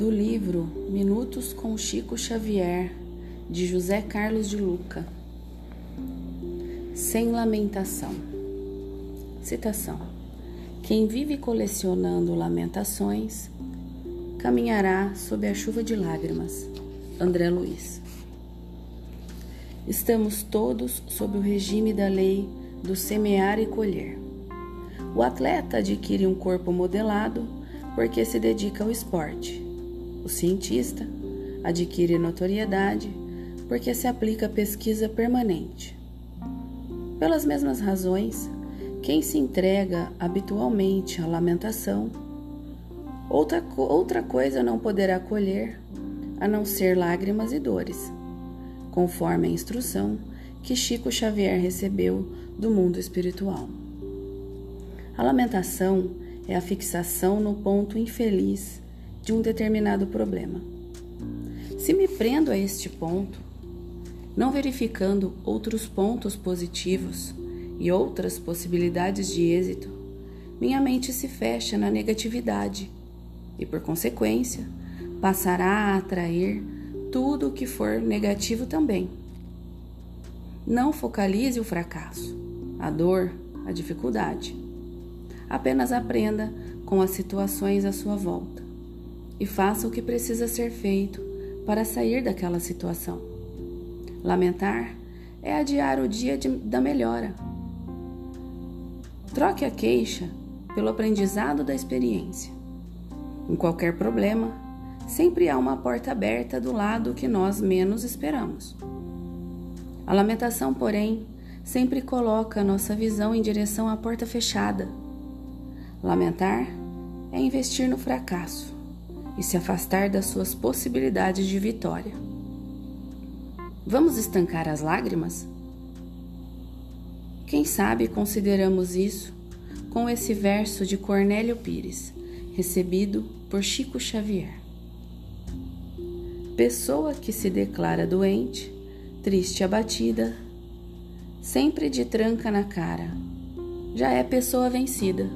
livro Minutos com Chico Xavier, de José Carlos de Luca. Sem lamentação. Citação: Quem vive colecionando lamentações caminhará sob a chuva de lágrimas. André Luiz. Estamos todos sob o regime da lei do semear e colher. O atleta adquire um corpo modelado porque se dedica ao esporte. O cientista adquire notoriedade porque se aplica à pesquisa permanente. Pelas mesmas razões, quem se entrega habitualmente à lamentação, outra, outra coisa não poderá colher a não ser lágrimas e dores, conforme a instrução que Chico Xavier recebeu do mundo espiritual. A lamentação é a fixação no ponto infeliz de um determinado problema. Se me prendo a este ponto, não verificando outros pontos positivos e outras possibilidades de êxito, minha mente se fecha na negatividade e, por consequência, passará a atrair tudo o que for negativo também. Não focalize o fracasso, a dor, a dificuldade. Apenas aprenda com as situações à sua volta e faça o que precisa ser feito para sair daquela situação. Lamentar é adiar o dia de, da melhora. Troque a queixa pelo aprendizado da experiência. Em qualquer problema, sempre há uma porta aberta do lado que nós menos esperamos. A lamentação, porém, sempre coloca nossa visão em direção à porta fechada. Lamentar é investir no fracasso e se afastar das suas possibilidades de vitória. Vamos estancar as lágrimas? Quem sabe consideramos isso com esse verso de Cornélio Pires, recebido por Chico Xavier. Pessoa que se declara doente triste abatida, sempre de tranca na cara. Já é pessoa vencida.